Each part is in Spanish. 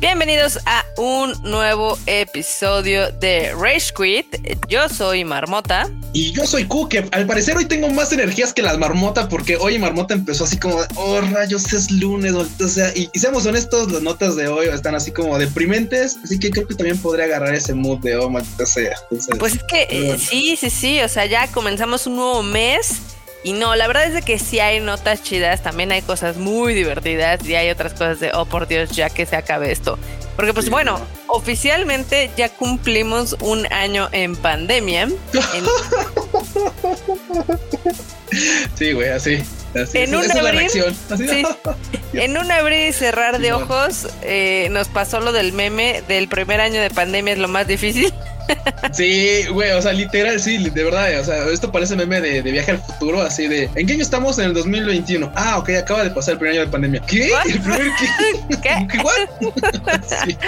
Bienvenidos a un nuevo episodio de Rage Quit. Yo soy Marmota. Y yo soy Q, que al parecer hoy tengo más energías que las Marmota, porque hoy Marmota empezó así como, oh rayos, es lunes, o sea, y, seamos honestos, las notas de hoy están así como deprimentes, así que creo que también podría agarrar ese mood de, oh, maldita sea. pues es que eh, sí, sí, sí, o sea, ya comenzamos un nuevo mes y no, la verdad es de que sí hay notas chidas, también hay cosas muy divertidas y hay otras cosas de, oh por Dios, ya que se acabe esto. Porque pues bueno, oficialmente ya cumplimos un año en pandemia. Sí, güey, así. en, un abrir, en un abrir y cerrar de ojos eh, nos pasó lo del meme del primer año de pandemia es lo más difícil. Sí, güey, o sea, literal, sí, de verdad, o sea, esto parece meme de, viaje al futuro, así de, ¿en qué año estamos? En el 2021. Ah, ok, acaba de pasar el primer año de pandemia. ¿Qué? ¿El primer qué? ¿Qué? ¿Qué?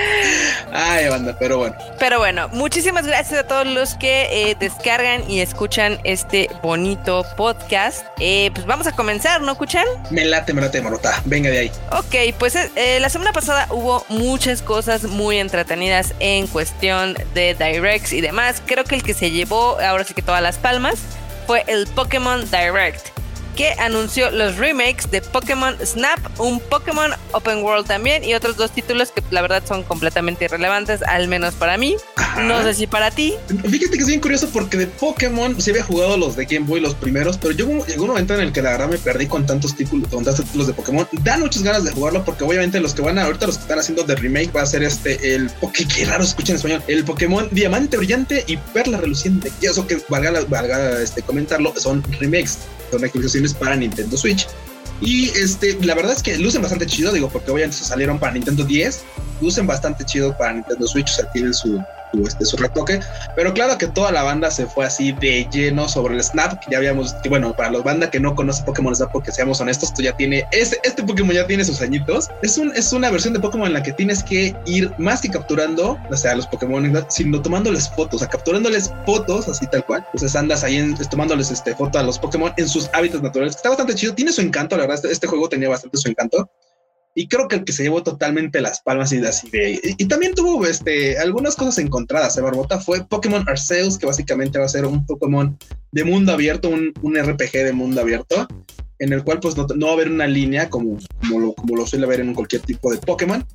Ay, banda, pero bueno. Pero bueno, muchísimas gracias a todos los que eh, descargan y escuchan este bonito podcast. Eh, pues vamos a comenzar, ¿no, escuchan? Me late, me late, Marota. Venga de ahí. Ok, pues eh, la semana pasada hubo muchas cosas muy entretenidas en cuestión de Direct y demás. Creo que el que se llevó ahora sí que todas las palmas fue el Pokémon Direct que anunció los remakes de Pokémon Snap, un Pokémon Open World también y otros dos títulos que la verdad son completamente irrelevantes, al menos para mí. No sé si para ti. Fíjate que es bien curioso porque de Pokémon se había jugado los de Game Boy, los primeros, pero yo llegó un momento en el que la verdad me perdí con tantos títulos, con tantos títulos de Pokémon. Dan muchas ganas de jugarlo porque obviamente los que van a, ahorita los que están haciendo de remake va a ser este, el Poké, qué raro escuchen en español, el Pokémon Diamante Brillante y Perla Reluciente. Y eso que valga, valga este, comentarlo, son remakes son actualizaciones para Nintendo Switch. Y este, la verdad es que lucen bastante chido, digo, porque obviamente salieron para Nintendo 10, lucen bastante chido para Nintendo Switch, o sea, tienen su, este, su retoque. Pero claro que toda la banda se fue así de lleno sobre el Snap, que ya habíamos, bueno, para los banda que no conoce Pokémon Snap, porque seamos honestos, esto ya tiene, este, este Pokémon ya tiene sus añitos. Es, un, es una versión de Pokémon en la que tienes que ir más que capturando, o sea, los Pokémon, sino tomándoles fotos, o sea, capturándoles fotos, así tal cual. Entonces andas ahí en, tomándoles este, foto a los Pokémon en sus hábitats naturales. Está bastante chido, tiene su encanto, la verdad, este, este juego tenía bastante su encanto y creo que el que se llevó totalmente las palmas y así de y, también tuvo este algunas cosas encontradas de ¿eh? Barbota fue Pokémon Arceus que básicamente va a ser un Pokémon de mundo abierto un, un RPG de mundo abierto en el cual pues no, no va a haber una línea como, como, lo, como lo suele haber en cualquier tipo de Pokémon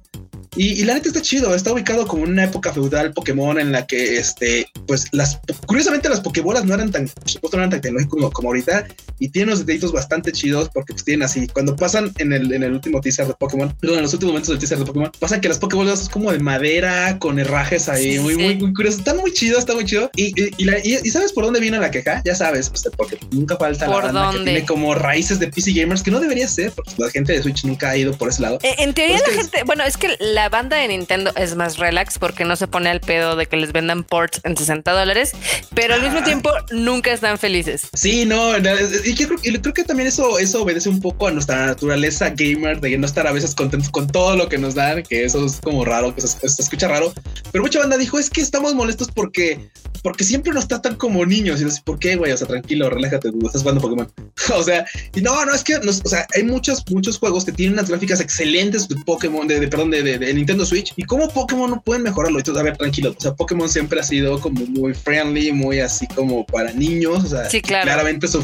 y, la neta está chido, está ubicado como en una época feudal Pokémon en la que, este, pues las, curiosamente las Pokébolas no eran tan, por supuesto no eran tan tecnológicos como, ahorita y tienen unos detallitos bastante chidos porque pues tienen así, cuando pasan en el, en el último teaser de Pokémon, perdón, en los últimos momentos del teaser de Pokémon, pasan que las Pokébolas son como de madera con herrajes ahí, muy, muy, muy curioso, está muy chido, está muy chido. Y, y, sabes por dónde viene la queja, ya sabes, pues, porque nunca falta la banda que tiene como raíces de PC Gamers, que no debería ser, porque la gente de Switch nunca ha ido por ese lado. Eh, en teoría la gente, bueno, es que la banda de Nintendo es más relax porque no se pone al pedo de que les vendan ports en 60 dólares, pero al mismo tiempo nunca están felices. Sí, no, y yo creo, que también eso, eso obedece un poco a nuestra naturaleza gamer de no estar a veces contentos con todo lo que nos dan, que eso es como raro, que se, escucha raro, pero mucha banda dijo es que estamos molestos porque porque siempre nos tratan como niños. Y no sé por qué, güey. O sea, tranquilo, relájate, estás jugando Pokémon. o sea, y no, no es que, o sea, hay muchos, muchos juegos que tienen unas gráficas excelentes de Pokémon, de, perdón, de, de, Nintendo Switch. Y cómo Pokémon no pueden mejorarlo. Entonces, a ver, tranquilo. O sea, Pokémon siempre ha sido como muy friendly, muy así como para niños. O sea, claramente su,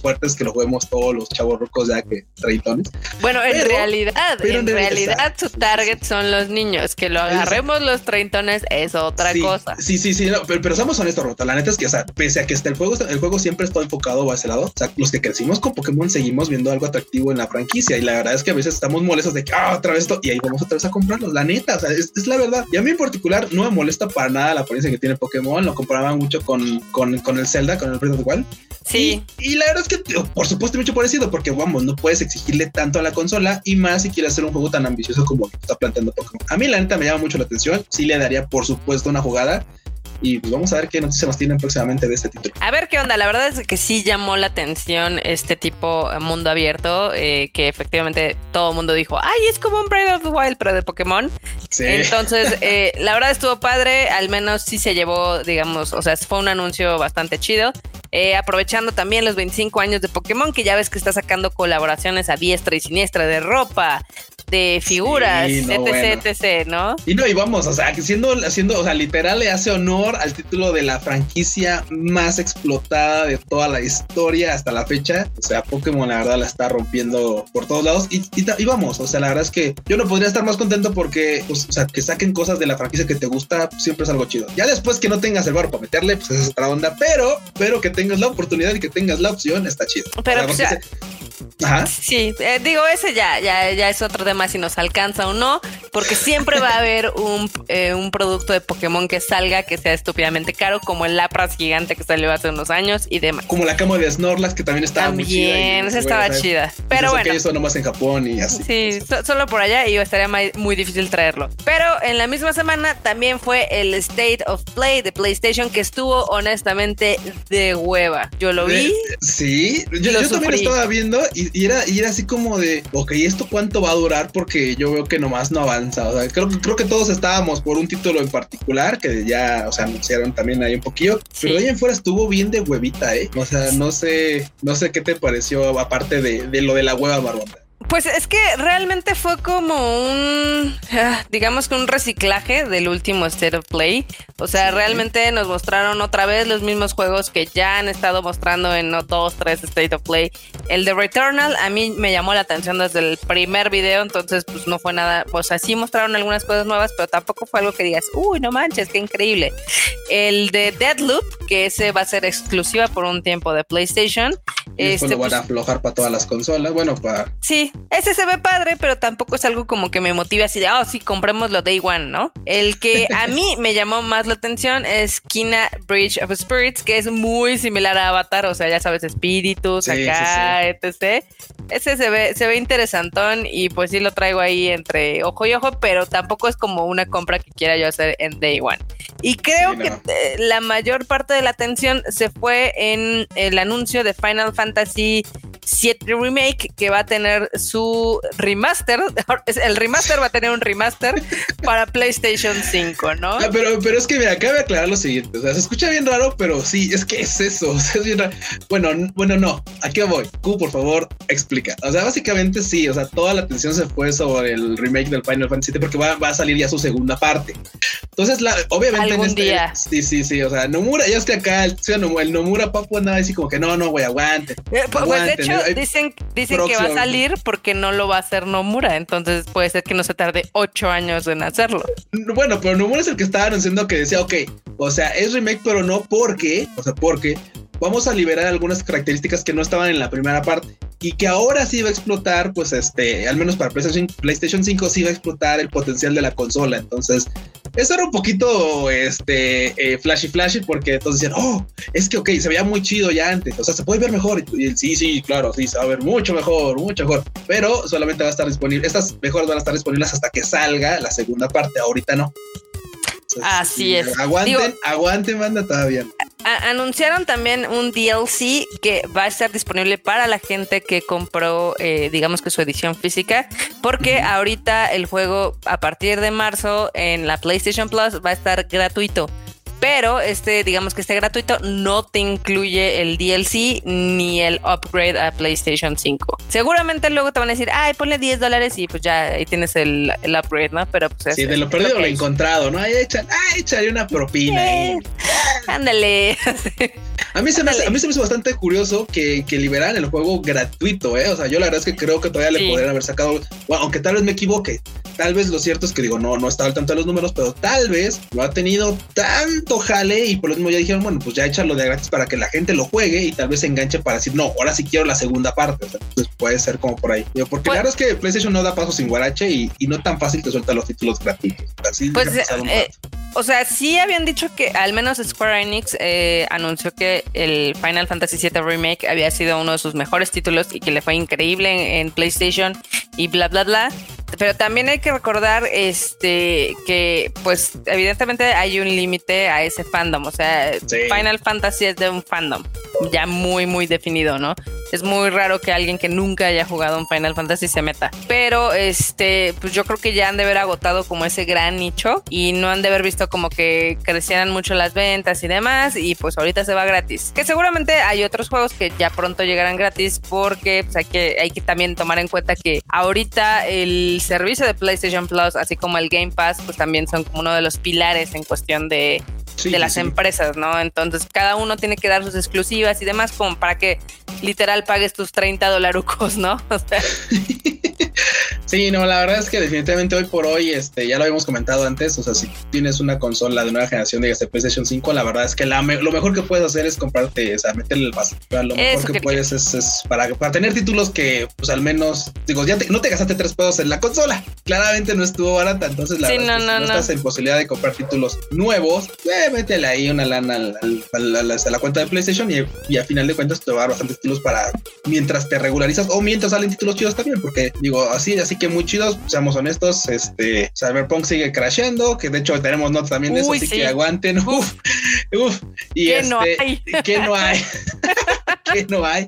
fuerte es que lo juguemos todos los chavos rocos ya que traitones. Bueno, en realidad, en, realidad su target son los niños. Que lo agarremos los treintones es otra cosa. Sí, sí, sí, pero, pero somos esto, Rota. La neta es que, o sea, pese a que está el juego, el juego siempre está enfocado a ese lado. O sea, los que crecimos con Pokémon seguimos viendo algo atractivo en la franquicia. Y la verdad es que a veces estamos molestos de que, ah, otra vez esto, y ahí vamos otra vez a comprarlo. La neta, o sea, es, la verdad. Y a mí en particular no me molesta para nada la apariencia que tiene Pokémon. Lo comparaba mucho con, con, con el Zelda, con el Breath of the Wild. Sí. Y, la verdad es que, por supuesto, mucho parecido, porque vamos, no puedes exigirle tanto a la consola y más si quieres hacer un juego tan ambicioso como está planteando Pokémon. A mí, la neta, me llama mucho la atención. Sí le daría, por supuesto, una jugada y pues vamos a ver qué noticias nos tienen próximamente de este título. A ver qué onda, la verdad es que sí llamó la atención este tipo mundo abierto, eh, que efectivamente todo el mundo dijo, ay, es como un Breath of the Wild, pero de Pokémon. Sí. Entonces, eh, la verdad estuvo padre, al menos sí se llevó, digamos, o sea, fue un anuncio bastante chido. Eh, aprovechando también los 25 años de Pokémon, que ya ves que está sacando colaboraciones a diestra y siniestra de ropa, de figuras, etc, etc, ¿no? Y no, y vamos, o sea, siendo, haciendo, o sea, literal le hace honor al título de la franquicia más explotada de toda la historia hasta la fecha. O sea, Pokémon la verdad la está rompiendo por todos lados. Y, y, vamos, o sea, la verdad es que yo no podría estar más contento porque, pues, o sea, que saquen cosas de la franquicia que te gusta, siempre es algo chido. Ya después que no tengas el barro para meterle, pues es otra onda, pero, pero que tengas la oportunidad y que tengas la opción, está chido. Pero, pues, Ajá. Sí, eh, digo, ese ya, ya, ya es otro tema si nos alcanza o no, porque siempre va a haber un, eh, un producto de Pokémon que salga que sea estúpidamente caro, como el Lapras gigante que salió hace unos años y demás. Como la cama de Snorlax que también estaba muy chida. También, esa estaba chida. Pero bueno. Eso nomás en Japón y así. Sí, solo por allá y estaría muy difícil traerlo. Pero en la misma semana también fue el State of Play de PlayStation que estuvo honestamente de hueva. Yo lo vi. sí, yo, yo también estaba viendo y, era, y era así como de, ok, ¿esto cuánto va a durar? Porque yo veo que nomás no avanza. O sea, creo, creo que todos estábamos por un título en particular que ya, o sea, anunciaron también ahí un poquillo, pero ahí en fuera estuvo bien de huevita, ¿eh? O sea, no sé, no sé qué te pareció aparte de, de lo de la hueva barbonda. Pues es que realmente fue como un, ah, digamos que un reciclaje del último State of Play. O sea, realmente nos mostraron otra vez los mismos juegos que ya han estado mostrando en no dos, tres State of Play. El de Returnal a mí me llamó la atención desde el primer video, entonces pues no fue nada, o sea, sí mostraron algunas cosas nuevas, pero tampoco fue algo que digas, uy, no manches, qué increíble. El de Deadloop, que ese va a ser exclusiva por un tiempo de PlayStation. Y este, lo van a aflojar para todas las consolas, bueno, para... Sí, ese se ve padre, pero tampoco es algo como que me motive así de, oh, sí, comprémoslo Day One, ¿no? El que a mí me llamó más la atención es Kina Bridge of Spirits, que es muy similar a Avatar, o sea, ya sabes, espíritus, acá, etc. Ese se ve, se ve interesantón y pues sí lo traigo ahí entre ojo y ojo, pero tampoco es como una compra que quiera yo hacer en Day One. Y creo que eh, la mayor parte de la atención se fue en el anuncio de Final Fantasy 7 Remake que va a tener su remaster. El remaster va a tener un remaster para PlayStation 5, ¿no? Ah, pero, pero es que me acaba de aclarar lo siguiente. O sea, se escucha bien raro, pero sí, es que es eso. Bueno, bueno, no. Aquí voy. Q, por favor, explica. O sea, básicamente sí. O sea, toda la atención se fue sobre el remake del Final Fantasy 7 porque va, a salir ya su segunda parte. Entonces, la, obviamente en este, día. Sí, sí, sí. O sea, Nomura, ya es que acá el, el Nomura Papu andaba así como que no, no, güey, aguante. Eh, pues, de hecho, dicen, dicen que va a salir porque no lo va a hacer Nomura. Entonces puede ser que no se tarde ocho años en hacerlo. Bueno, pero Nomura es el que estaba anunciando que decía, ok, o sea, es remake, pero no porque, o sea, porque vamos a liberar algunas características que no estaban en la primera parte y que ahora sí va a explotar, pues este, al menos para PlayStation, PlayStation 5 sí va a explotar el potencial de la consola. Entonces, eso era un poquito este, eh, flashy flashy porque entonces decían, oh, es que ok, se veía muy chido ya antes, o sea, se puede ver mejor. Y, sí, sí, claro, sí, se va a ver mucho mejor, mucho mejor, pero solamente va a estar disponible, estas mejoras van a estar disponibles hasta que salga la segunda parte, ahorita no. Así es. Aguanten, aguanten, manda todavía. Anunciaron también un DLC que va a estar disponible para la gente que compró, eh, digamos que su edición física, porque ahorita el juego a partir de marzo en la PlayStation Plus va a estar gratuito pero este, digamos que este gratuito no te incluye el DLC ni el upgrade a PlayStation 5. Seguramente luego te van a decir, ay, ponle 10 dólares y pues ya ahí tienes el, upgrade, ¿no? Pero pues Sí, de lo perdido lo he encontrado, ¿no? Ahí echan, ah, échale una propina. ándale. a, mí se me a mí se me hizo bastante curioso que, que liberaran el juego gratuito, ¿eh? O sea, yo la verdad es que creo que todavía le podrían haber sacado, aunque tal vez me equivoque, tal vez lo cierto es que digo, no, no estaba al tanto de los números, pero tal vez lo ha tenido tanto jale y por lo mismo ya dijeron, bueno, pues ya échalo de gratis para que la gente lo juegue y tal vez se enganche para decir, no, ahora sí quiero la segunda parte. entonces puede ser como por ahí. porque la pues verdad es que PlayStation no da paso sin guarache y, no tan fácil que suelta los títulos gratuitos. pues, eh, o sea, sí habían dicho que al menos Square Enix eh, anunció que el Final Fantasy VII Remake había sido uno de sus mejores títulos y que le fue increíble en PlayStation y bla, bla, bla pero también hay que recordar este que pues evidentemente hay un límite a ese fandom, o sea, Final Fantasy es de un fandom. ya muy, muy definido, ¿no? Es muy raro que alguien que nunca haya jugado un Final Fantasy se meta. Pero este, pues yo creo que ya han de haber agotado como ese gran nicho y no han de haber visto como que crecieran mucho las ventas y demás. Y pues ahorita se va gratis. Que seguramente hay otros juegos que ya pronto llegarán gratis porque pues, hay, que, hay que también tomar en cuenta que ahorita el servicio de PlayStation Plus, así como el Game Pass, pues también son como uno de los pilares en cuestión de de las empresas, ¿no? Entonces cada uno tiene que dar sus exclusivas y demás como para que literal pagues tus 30 dolarucos, ¿no? O sea. Sí, no, la verdad es que definitivamente hoy por hoy, este, ya lo habíamos comentado antes, o sea, si tienes una consola de nueva generación, de PlayStation 5, la verdad es que la lo mejor que puedes hacer es comprarte, o sea, meterle el paso. Lo mejor que, puedes es, para, para, tener títulos que, pues al menos, digo, ya no te gastaste tres pesos en la consola. Claramente no estuvo barata, entonces la verdad es que no, no, estás en posibilidad de comprar títulos nuevos, eh, métele ahí una lana a la cuenta de PlayStation y, y a final de cuentas te va a dar bastantes títulos para mientras te regularizas o mientras salen títulos chidos también, porque digo, así, así que muy chidos, seamos honestos, este Cyberpunk sigue crasheando, que de hecho tenemos notas también de eso, así que aguanten. Uf, uf. Y que no este, hay. Que no hay. que no hay.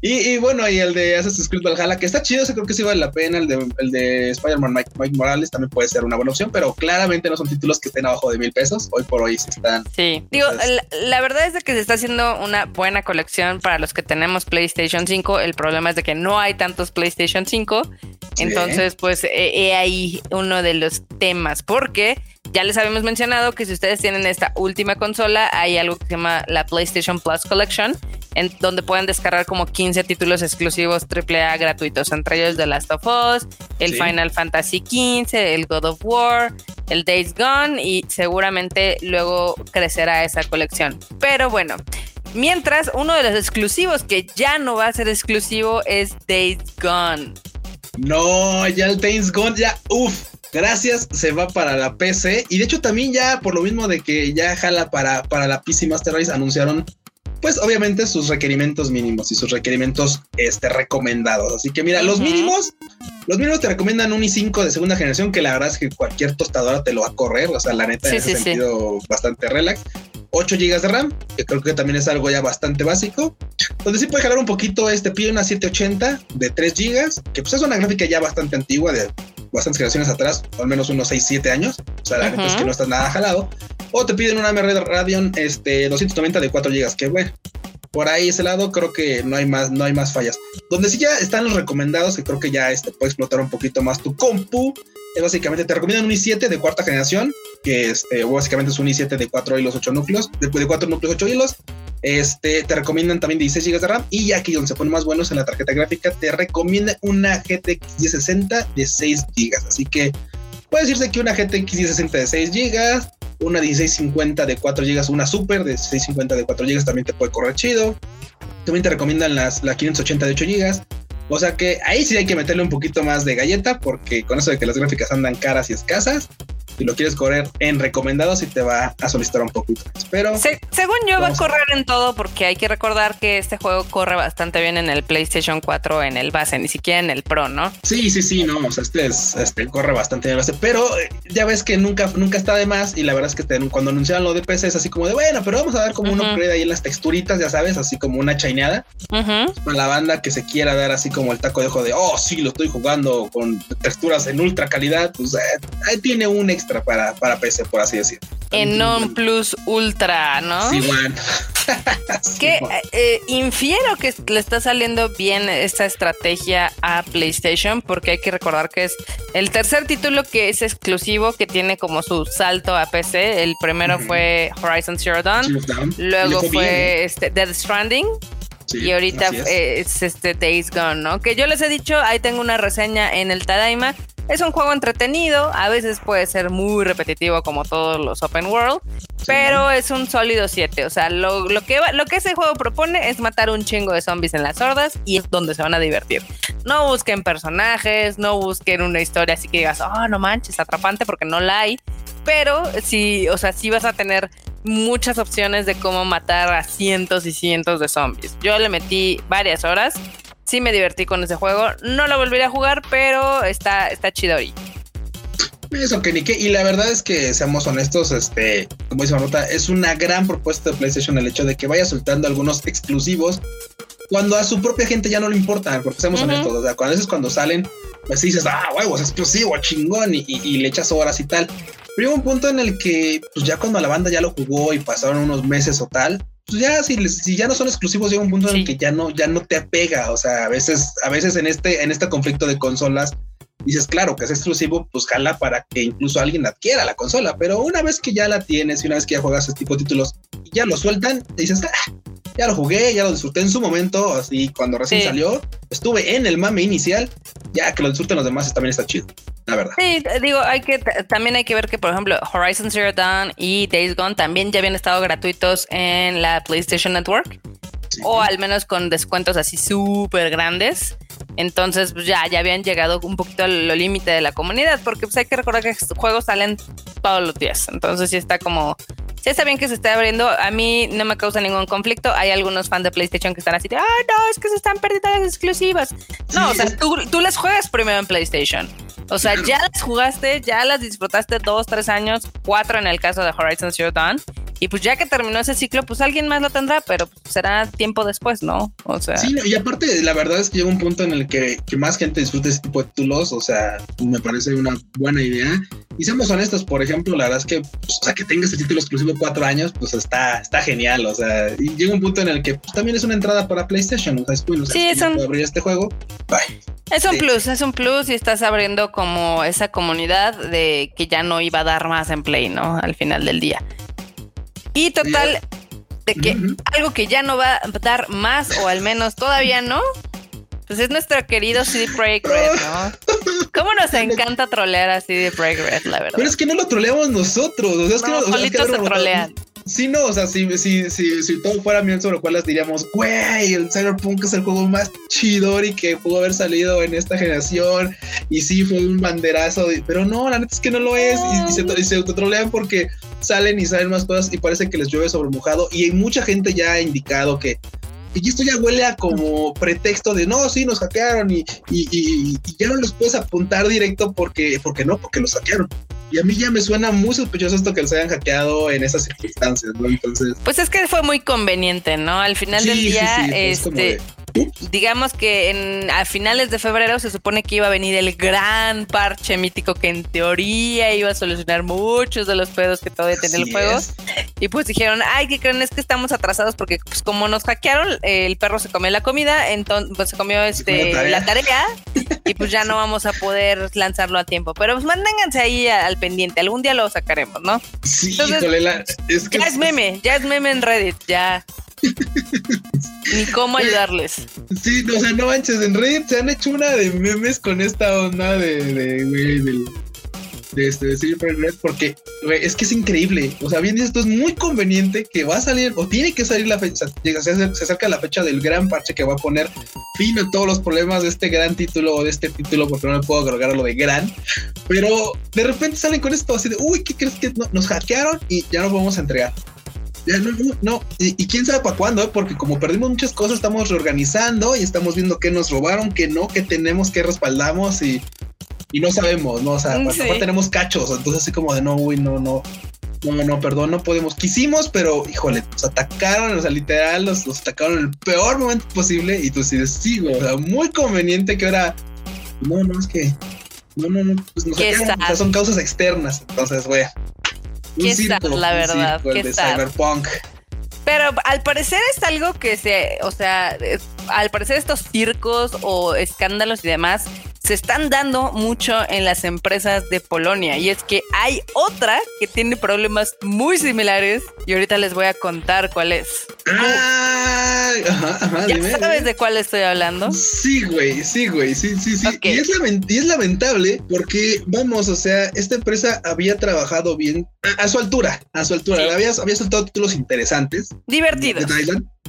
Y, bueno, y el de Assassin's Creed Valhalla, que está chido, ese creo que sí vale la pena. El de, el de Spider-Man Mike, Morales también puede ser una buena opción, pero claramente no son títulos que estén abajo de mil pesos. Hoy por hoy se están. Sí, digo, la, verdad es de que se está haciendo una buena colección para los que tenemos PlayStation 5. El problema es de que no hay tantos PlayStation 5. Entonces, pues he ahí uno de los temas, porque ya les habíamos mencionado que si ustedes tienen esta última consola, hay algo que se llama la PlayStation Plus Collection, en donde pueden descargar como 15 títulos exclusivos AAA gratuitos, entre ellos The Last of Us, el Final Fantasy XV, el God of War, el Days Gone y seguramente luego crecerá esa colección. Pero bueno, mientras uno de los exclusivos que ya no va a ser exclusivo es Days Gone. No, ya el Days Gone ya, uff, gracias, se va para la PC. Y de hecho también ya por lo mismo de que ya jala para, para la PC Master Race, anunciaron pues obviamente sus requerimientos mínimos y sus requerimientos este, recomendados. Así que mira, los mínimos, los mínimos te recomiendan un i5 de segunda generación, que la verdad es que cualquier tostadora te lo va a correr, o sea, la neta en ese sentido bastante relax. 8 GB de RAM, que creo que también es algo ya bastante básico. Donde sí puede jalar un poquito este pide una 780 de 3 GB, que pues es una gráfica ya bastante antigua, de bastantes generaciones atrás, al menos unos 6, 7 años. O sea, la neta es que no está nada jalado. O te piden una AMD Radeon este, 290 de 4 GB, que bueno, por ahí ese lado creo que no hay más, no hay más fallas. Donde sí ya están los recomendados, que creo que ya este, puede explotar un poquito más tu compu, es básicamente te recomiendan un i7 de cuarta generación, que este, básicamente es un i7 de 4 hilos, 8 núcleos, de, de 4 núcleos, 8 hilos. Este, te recomiendan también 16 GB de RAM y aquí donde se pone más buenos en la tarjeta gráfica, te recomienda una GTX 1060 de 6 GB. Así que puede decirse que una GTX 1060 de 6 GB, una 1650 de 4 GB, una Super de 1650 de 4 GB también te puede correr chido. También te recomiendan las, la 580 de 8 GB. O sea que ahí sí hay que meterle un poquito más de galleta porque con eso de que las gráficas andan caras y escasas, si lo quieres correr en recomendados y te va a solicitar un poquito más. Pero según yo va a correr en todo porque hay que recordar que este juego corre bastante bien en el PlayStation 4 en el base, ni siquiera en el Pro, ¿no? Sí, sí, sí, no, o sea, este, es, este corre bastante bien en el base, pero eh, ya ves que nunca, nunca está de más y la verdad es que cuando anunciaron lo de PC es así como de, bueno, pero vamos a dar como un upgrade ahí en las texturitas, ya sabes, así como una chaineada. Para la banda que se quiera dar así como el taco de ojo de, oh, sí, lo estoy jugando con texturas en ultra calidad, pues eh, ahí tiene un extra para, para PC, por así decirlo. En non plus ultra, ¿no? Sí, bueno. que eh, infiero que le está saliendo bien esta estrategia a PlayStation, porque hay que recordar que es el tercer título que es exclusivo, que tiene como su salto a PC. El primero fue Horizon Zero Dawn, luego fue este, Dead Stranding. Y ahorita es. este Days Gone, ¿no? Que yo les he dicho, ahí tengo una reseña en el Tadaima es un juego entretenido, a veces puede ser muy repetitivo como todos los open world, pero es un sólido 7. O sea, lo, que lo que ese juego propone es matar un chingo de zombies en las hordas y es donde se van a divertir. No busquen personajes, no busquen una historia así que digas, oh, no manches, atrapante porque no la hay. Pero sí, o sea, sí vas a tener muchas opciones de cómo matar a cientos y cientos de zombies. Yo le metí varias horas sí me divertí con ese juego. No lo volvería a jugar, pero está, está chido ahí. Eso que ni qué. Y la verdad es que, seamos honestos, este, como dice Marmota, es una gran propuesta de PlayStation el hecho de que vaya soltando algunos exclusivos cuando a su propia gente ya no le importa, porque seamos honestos, o sea, cuando veces cuando salen, pues dices, ah, huevos, exclusivo, chingón, y, y, le echas horas y tal. Pero llega un punto en el que, pues ya cuando la banda ya lo jugó y pasaron unos meses o tal, pues ya si, si ya no son exclusivos, llega un punto en el que ya no, ya no te apega. O sea, a veces, a veces en este, en este conflicto de consolas, dices, claro, que es exclusivo, pues jala para que incluso alguien adquiera la consola. Pero una vez que ya la tienes y una vez que ya juegas este tipo de títulos y ya lo sueltan, dices, ah, ya lo jugué, ya lo disfruté en su momento, así cuando recién salió, estuve en el mame inicial, ya que lo disfruten los demás también está chido, la verdad. Sí, digo, hay que también hay que ver que por ejemplo Horizon Zero Dawn y Days Gone también ya habían estado gratuitos en la PlayStation Network. O al menos con descuentos así súper grandes. Entonces, pues ya, ya habían llegado un poquito al límite de la comunidad, porque pues hay que recordar que estos juegos salen todos los días. Entonces sí está como Sí está bien que se esté abriendo, a mí no me causa ningún conflicto. Hay algunos fans de PlayStation que están así de, ah, no, es que se están perdiendo las exclusivas. No, o sea, tú, tú las juegas primero en PlayStation. O sea, ya las jugaste, ya las disfrutaste dos, tres años, cuatro en el caso de Horizon Zero Dawn. Y pues ya que terminó ese ciclo, pues alguien más lo tendrá, pero será tiempo después, ¿no? O sea. Sí, y aparte, la verdad es que llega un punto en el que, que más gente disfrute ese tipo de títulos. O sea, me parece una buena idea. Y seamos honestos, por ejemplo, la verdad es que, pues, o sea, que tenga este título exclusivo cuatro años, pues está, está genial. O sea, y llega un punto en el que pues, también es una entrada para PlayStation. O sea, es o sea, sí, es un... abrir este juego. Bye. Es un plus, es un plus y estás abriendo como esa comunidad de que ya no iba a dar más en Play, ¿no? Al final del día. Y total, de que algo que ya no va a dar más, o al menos todavía no, pues es nuestro querido CD Projekt Red, ¿no? ¿Cómo nos encanta trolear a CD Projekt Red, la verdad? Pero es que no lo troleamos nosotros, o sea, es que, no, solitos se trolean. Sí, no, o sea, si, si, si, todo fuera bien sobre lo cual las diríamos, güey, el Cyberpunk es el juego más chido y que pudo haber salido en esta generación. Y sí, fue un banderazo, pero no, la neta es que no lo es. Y, se, y se autotrolean porque salen y salen más cosas y parece que les llueve sobre mojado. Y hay mucha gente ya ha indicado que y esto ya huele a como pretexto de no, sí, nos hackearon y, y, ya no los puedes apuntar directo porque, porque no, porque los hackearon. Y a mí ya me suena muy sospechoso esto que los hayan hackeado en esas circunstancias, ¿no? Entonces. Pues es que fue muy conveniente, ¿no? Al final del día, este digamos que en, a finales de febrero se supone que iba a venir el gran parche mítico que en teoría iba a solucionar muchos de los pedos que todavía tiene el juego. Y pues dijeron, ay, ¿qué creen? Es que estamos atrasados porque pues como nos hackearon, el perro se comió la comida, entonces pues, se comió este la tarea y pues ya no vamos a poder lanzarlo a tiempo. Pero pues manténganse ahí al pendiente, algún día lo sacaremos, ¿no? Sí, es que ya es meme, ya es meme en Reddit, ya. Ni cómo ayudarles. Sí, o sea, no manches, en Reddit se han hecho una de memes con esta onda de, de, de, de este de Red porque es que es increíble. O sea, bien esto es muy conveniente que va a salir o tiene que salir la fecha. Se, se acerca la fecha del gran parche que va a poner fin a todos los problemas de este gran título o de este título, porque no me puedo agregar lo de gran. Pero de repente salen con esto así de uy, ¿qué crees que nos hackearon y ya no podemos entregar? Ya no, no, Y, quién sabe para cuándo, ¿eh? porque como perdimos muchas cosas, estamos reorganizando y estamos viendo qué nos robaron, qué no, qué tenemos, qué respaldamos y, y no sabemos, ¿no? O sea, pues, tenemos cachos, entonces así como de no, uy, no, no, no, no, perdón, no podemos. Quisimos, pero híjole, nos atacaron, o sea, literal, nos, atacaron en el peor momento posible y tú sí, sí, güey, o sea, muy conveniente que ahora, no, no, es que, no, no, no, pues nos atacaron, o sea, son causas externas, entonces, güey. ¿Qué la verdad? ¿Qué de Cyberpunk. Pero al parecer es algo que se, o sea, al parecer estos circos o escándalos y demás se están dando mucho en las empresas de Polonia. Y es que hay otra que tiene problemas muy similares y ahorita les voy a contar cuál es. Ah, ¿Ya sabes de cuál estoy hablando? Sí, güey, sí, güey, sí, sí, sí. Y, es y, es lamentable porque, vamos, o sea, esta empresa había trabajado bien a, su altura, a su altura. Había, había soltado títulos interesantes. Divertidos.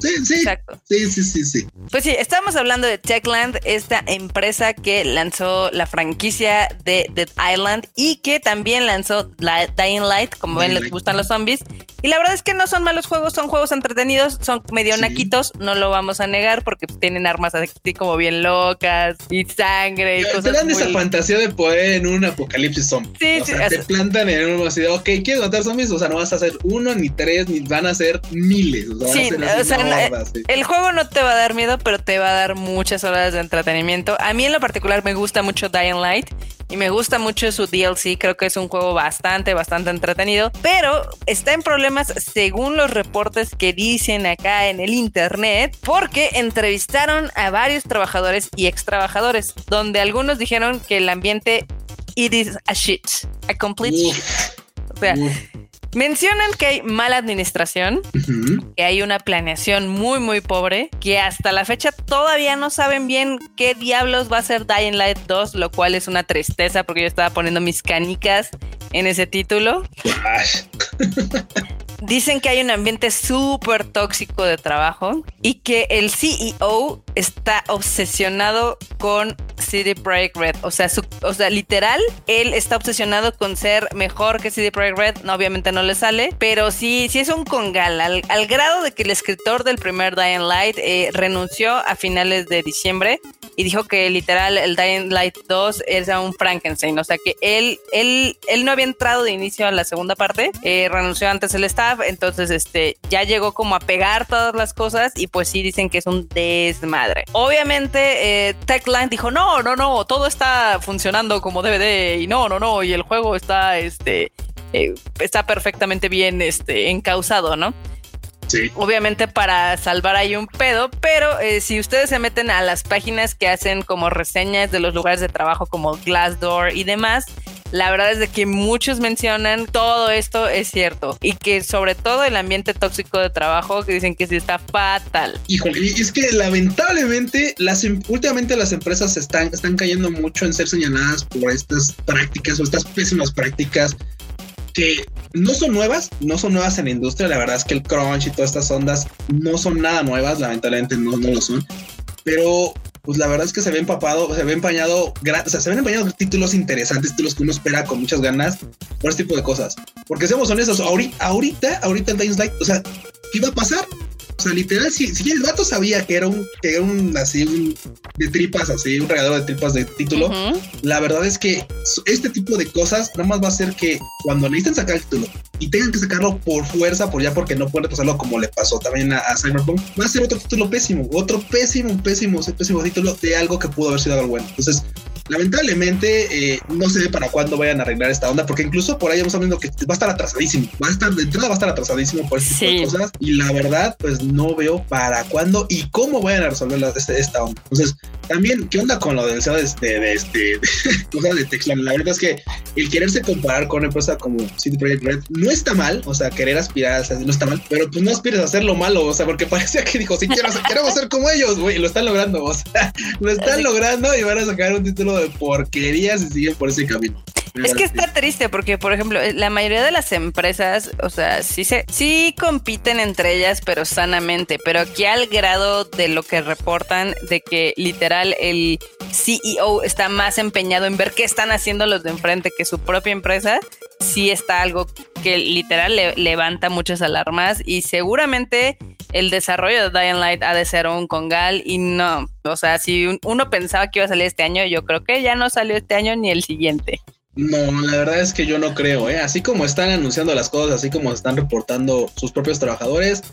Sí, sí. Exacto. Sí, sí, sí, sí. Pues sí, estamos hablando de Techland, esta empresa que lanzó la franquicia de Dead Island y que también lanzó la Dying Light, como ven, les gustan los zombies. Y la verdad es que no son malos juegos, son juegos entretenidos, son medio naquitos, no lo vamos a negar porque tienen armas así como bien locas y sangre y cosas. Te dan esa fantasía de poder en un apocalipsis zombie. Sí, o sea, te plantan en un así de, ok, ¿quieres matar zombies? O sea, no vas a hacer uno ni tres, ni van a ser miles. O sea, sí, o sea, el juego no te va a dar miedo, pero te va a dar muchas horas de entretenimiento. A mí en lo particular me gusta mucho Dying Light y me gusta mucho su DLC. Creo que es un juego bastante, bastante entretenido, pero está en problemas según los reportes que dicen acá en el internet, porque entrevistaron a varios trabajadores y ex trabajadores, donde algunos dijeron que el ambiente it is a shit, a complete shit. O sea, Mencionan que hay mala administración, que hay una planeación muy, muy pobre, que hasta la fecha todavía no saben bien qué diablos va a ser Dying Light 2, lo cual es una tristeza porque yo estaba poniendo mis canicas en ese título. Dicen que hay un ambiente súper tóxico de trabajo y que el CEO está obsesionado con CD Projekt Red. O sea, sea, literal, él está obsesionado con ser mejor que CD Projekt Red. No, obviamente no le sale, pero sí, sí es un congal. Al, grado de que el escritor del primer Dying Light eh, renunció a finales de diciembre y dijo que literal el Dying Light 2 era un Frankenstein. O sea que él, él, él no había entrado de inicio a la segunda parte, eh, renunció antes el staff, entonces este ya llegó como a pegar todas las cosas y pues sí dicen que es un desmadre. Obviamente eh, Techline dijo no, no, no, todo está funcionando como DVD y no, no, no, y el juego está este eh, está perfectamente bien este encausado, ¿no? Obviamente para salvar ahí un pedo, pero eh, si ustedes se meten a las páginas que hacen como reseñas de los lugares de trabajo como Glassdoor y demás, la verdad es de que muchos mencionan todo esto es cierto y que sobre todo el ambiente tóxico de trabajo que dicen que sí está fatal. Híjole, es que lamentablemente las em, últimamente las empresas están, están cayendo mucho en ser señaladas por estas prácticas o estas pésimas prácticas que no son nuevas, no son nuevas en la industria. La verdad es que el crunch y todas estas ondas no son nada nuevas, lamentablemente no, no lo son. Pero pues la verdad es que se ve empapado, se ve empañado, o sea, se ven empañados títulos interesantes, títulos que uno espera con muchas ganas por este tipo de cosas. Porque seamos honestos, ahorita, ahorita, ahorita en Dying Light, o sea, ¿qué iba a pasar? O sea, literal, si, si el vato sabía que era un, que era un así, un de tripas, así, un regador de tripas de título, la verdad es que este tipo de cosas nada más va a ser que cuando necesiten sacar el título y tengan que sacarlo por fuerza, por ya porque no pueden pasarlo como le pasó también a, Cyberpunk, va a ser otro título pésimo, otro pésimo, pésimo, pésimo título de algo que pudo haber sido algo bueno. Entonces, lamentablemente eh, no sé para cuándo vayan a arreglar esta onda, porque incluso por ahí vamos viendo que va a estar atrasadísimo, va a estar de entrada va a estar atrasadísimo por este tipo de cosas y la verdad pues no veo para cuándo y cómo vayan a resolver este, esta onda. Entonces también qué onda con lo del SEO de, este de, este de, de Texlan. La verdad es que el quererse comparar con una empresa como City Project Red no está mal, o sea querer aspirar o sea, no está mal, pero pues no aspires a hacer lo malo, o sea porque parecía que dijo si quiero, queremos ser como ellos, güey, lo están logrando, o sea lo están logrando y van a sacar un título de porquerías y siguen por ese camino. Es que está triste porque, por ejemplo, la mayoría de las empresas, o sea, sí se, sí compiten entre ellas, pero sanamente. Pero aquí al grado de lo que reportan, de que literal el CEO está más empeñado en ver qué están haciendo los de enfrente que su propia empresa, sí está algo que literal levanta muchas alarmas y seguramente el desarrollo de Dying Light ha de ser un congal y no, o sea, si uno pensaba que iba a salir este año, yo creo que ya no salió este año ni el siguiente. No, la verdad es que yo no creo, ¿eh? Así como están anunciando las cosas, así como están reportando sus propios trabajadores,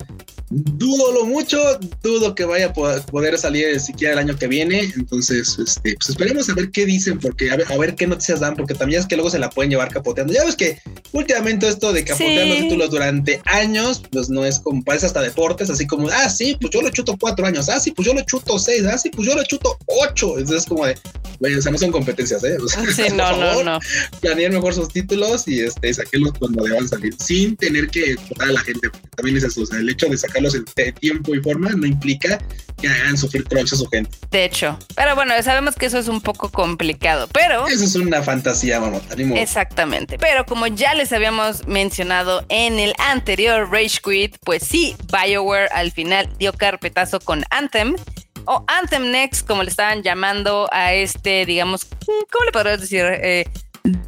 dudo lo mucho, dudo que vaya a poder salir siquiera el año que viene. Entonces, este, pues esperemos a ver qué dicen, porque a ver, qué noticias dan, porque también es que luego se la pueden llevar capoteando. Ya ves que últimamente esto de capotear los títulos durante años, pues no es como, parece hasta deportes, así como, ah, sí, pues yo lo chuto cuatro años, ah, sí, pues yo lo chuto seis, ah, sí, pues yo lo chuto ocho. Entonces, como de, Bueno, o sea, no son competencias, ¿eh? O sea, Sí, no, no, no. Planeen mejor sus títulos y este, saquenlos cuando deban salir, sin tener que votar a la gente. Porque también es eso, o sea, el hecho de sacarlos en tiempo y forma no implica que hagan sufrir crunch a su gente. De hecho. Pero bueno, sabemos que eso es un poco complicado, pero... Eso es una fantasía, modo. Exactamente. Pero como ya les habíamos mencionado en el anterior Rage Quit, pues sí, BioWare al final dio carpetazo con Anthem. O Anthem Next, como le estaban llamando a este, digamos, ¿cómo le podrías decir? Eh,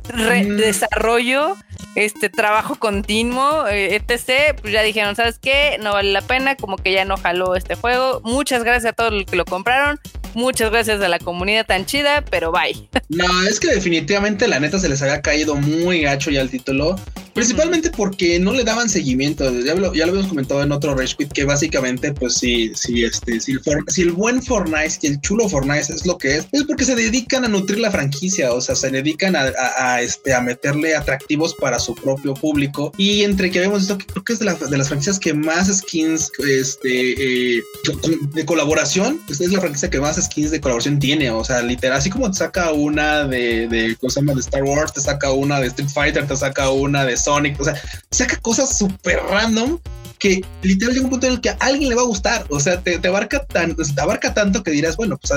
re- Mm. desarrollo, este trabajo continuo, eh, etc. Pues ya dijeron, ¿sabes qué? No vale la pena, como que ya no jaló este juego. Muchas gracias a todos los que lo compraron. Muchas gracias a la comunidad tan chida, pero bye. No, es que definitivamente la neta se les había caído muy gacho ya el título. Principalmente porque no le daban seguimiento. Ya lo, ya lo habíamos comentado en otro Rage Quit que básicamente, pues sí, sí, este, si el, For- si el buen Fortnite, si el chulo Fortnite es lo que es, es porque se dedican a nutrir la franquicia. O sea, se dedican a, a- a, este, a meterle atractivos para su propio público. Y entre que vemos esto, que creo que es de, la- de las franquicias que más skins este, eh, de colaboración, pues es la franquicia que más skins de colaboración tiene. O sea, literal, así como te saca una de, de, ¿cómo se llama? de Star Wars, te saca una de Street Fighter, te saca una de Sonic, o sea, saca cosas súper random que literal llega un punto en el que a alguien le va a gustar. O sea, te, te abarca tan, te abarca tanto que dirás, bueno, pues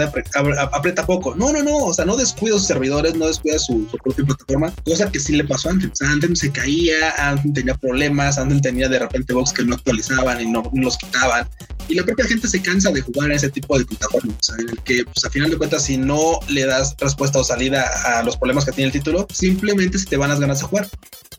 aprieta poco. No, no, no. O sea, no descuida sus servidores, no descuida su, su propia plataforma, cosa que sí le pasó a Anthem. O sea, Anthem se caía, Anthem tenía problemas, Anthem tenía de repente bugs que no actualizaban y no, no los quitaban. Y la propia gente se cansa de jugar a ese tipo de plataformas, o sea, en el que, pues a final de cuentas, si no le das respuesta o salida a los problemas que tiene el título, simplemente se te van las ganas de jugar.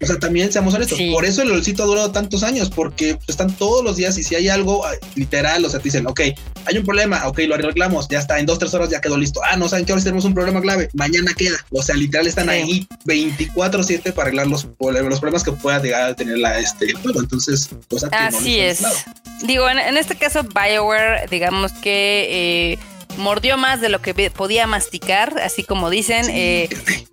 O sea, también seamos honestos, Sí. por eso el LOLcito ha durado tantos años, porque pues, están todos los días y si hay algo ah, literal, o sea, te dicen, ok, hay un problema, ok, lo arreglamos, ya está, en dos, tres horas ya quedó listo. Ah, no, saben que ahora tenemos un problema clave, mañana queda. O sea, literal están Sí. ahí 24-7 para arreglar los, problemas- los problemas que pueda llegar a tener la, este, el juego. Entonces, cosa que no Así es. Digo, en, en este caso, BioWare, digamos que eh, mordió más de lo que podía masticar, así como dicen. eh,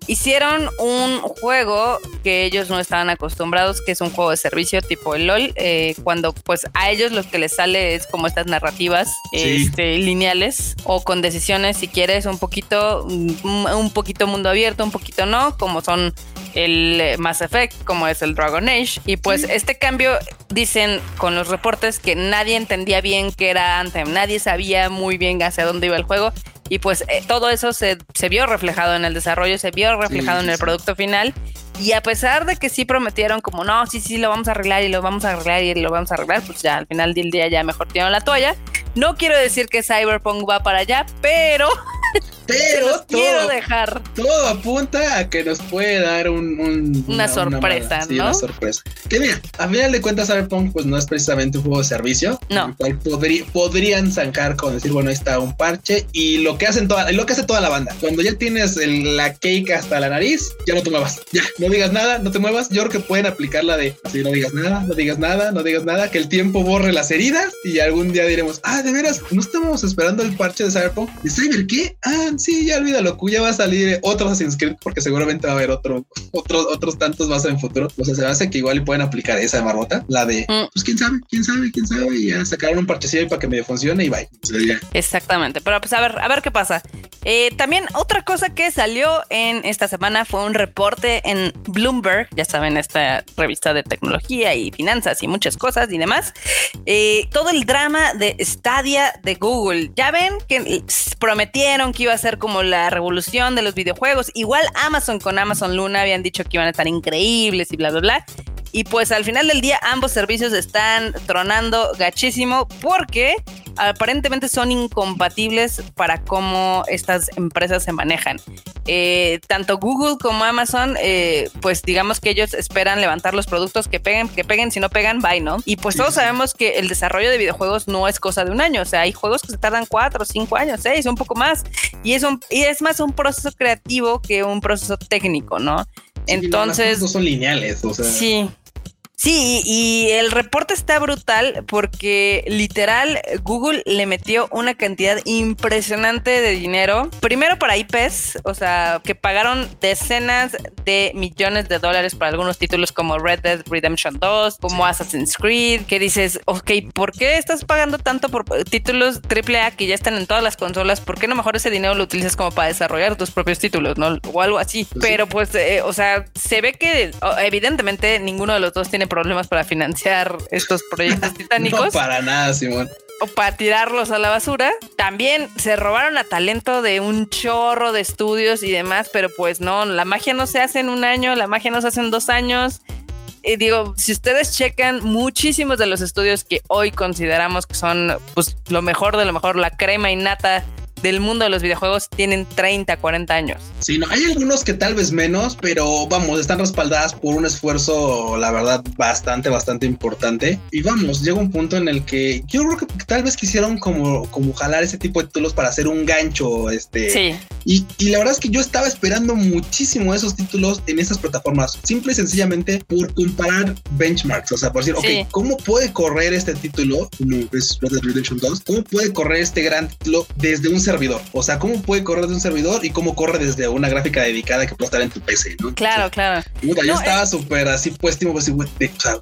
hicieron un juego que ellos no estaban acostumbrados, que es un juego de servicio tipo el LOL, eh, cuando pues a ellos lo que les sale es como estas narrativas Sí. este, lineales o con decisiones, si quieres, un poquito, un, un poquito mundo abierto, un poquito no, como son el Mass Effect, como es el Dragon Age. Y pues este cambio, dicen con los reportes que nadie entendía bien qué era Anthem, nadie sabía muy bien hacia dónde iba el juego. Y pues eh, todo eso se, se vio reflejado en el desarrollo, se vio reflejado Sí, en el sí. producto final. Y a pesar de que sí prometieron como, no, sí, sí, lo vamos a arreglar y lo vamos a arreglar y lo vamos a arreglar, pues ya al final del día ya mejor tiraron la toalla. No quiero decir que Cyberpunk va para allá, pero Pero los quiero dejar. todo apunta a que nos puede dar un, un- Una sorpresa, mala- sí, ¿no? una sorpresa. Que mira, a final de cuentas, Cyberpunk pues no es precisamente un juego de servicio. No. el cual podrí- podrían zancar con decir, bueno, ahí está un parche y lo que hacen toda, lo que hace toda la banda. Cuando ya tienes el- la cake hasta la nariz, ya no te muevas. Ya, no digas nada, no te muevas. Yo creo que pueden aplicar la de así, no digas nada, no digas nada, no digas nada, que el tiempo borre las heridas y algún día diremos, ah, de veras, no estamos esperando el parche de Cyberpunk. ¿De Cyber qué? Ah, sí, ya olvídalo, ya va a salir otro Assassin's Creed porque seguramente va a haber otro, otros, otros tantos más en futuro. O sea, se me hace que igual pueden aplicar esa de Marmota, la de, Mm. pues quién sabe, quién sabe, quién sabe, y ya sacaron un parchecillo para que medio funcione y bye. Exactamente, pero pues a ver, a ver qué pasa. Eh, también otra cosa que salió en esta semana fue un reporte en Bloomberg, ya saben, esta revista de tecnología y finanzas y muchas cosas y demás. Eh, todo el drama de Stadia de Google. Ya ven que prometieron que iba a ser como la revolución de los videojuegos. Igual Amazon con Amazon Luna habían dicho que iban a estar increíbles y bla, bla, bla. Y pues al final del día ambos servicios están tronando gachísimo porque aparentemente son incompatibles para cómo estas empresas se manejan. Eh, tanto Google como Amazon, eh, pues digamos que ellos esperan levantar los productos que peguen, que peguen, si no pegan, bye, ¿no? Y pues todos sabemos que el desarrollo de videojuegos no es cosa de un año, o sea, hay juegos que se tardan cuatro, cinco años, seis, un poco más. Y es, un, y es más un proceso creativo que un proceso técnico, ¿no? Sí, Entonces, no son lineales, o sea. Sí. Sí, y el reporte está brutal porque literal Google le metió una cantidad impresionante de dinero. Primero para IPs, o sea, que pagaron decenas de millones de dólares para algunos títulos como Red Dead Redemption 2, como Assassin's Creed, que dices, ok, ¿por qué estás pagando tanto por títulos AAA que ya están en todas las consolas? ¿Por qué no mejor ese dinero lo utilizas como para desarrollar tus propios títulos, ¿no? O algo así. Pues Pero pues, eh, o sea, se ve que evidentemente ninguno de los dos tiene problemas para financiar estos proyectos titánicos. no para nada, Simón o para tirarlos a la basura. También se robaron a talento de un chorro de estudios y demás, pero pues no, la magia no se hace en un año, la magia no se hace en dos años. Y digo, si ustedes checan muchísimos de los estudios que hoy consideramos que son pues lo mejor de lo mejor, la crema innata del mundo de los videojuegos tienen 30, 40 años. Sí, no, hay algunos que tal vez menos, pero vamos, están respaldadas por un esfuerzo, la verdad, bastante, bastante importante. Y vamos, llega un punto en el que yo creo que tal vez quisieron como, como jalar ese tipo de títulos para hacer un gancho, este. Sí. Y, y la verdad es que yo estaba esperando muchísimo esos títulos en esas plataformas, simple y sencillamente por comparar benchmarks, o sea, por decir, ok, ¿cómo puede correr este título, como es Red Dead Redemption 2? ¿Cómo puede correr este gran título desde un servidor? Servidor. O sea, cómo puede correr de un servidor y cómo corre desde una gráfica dedicada que puede estar en tu PC, ¿no? Claro, claro. yo estaba súper así puesto, pues,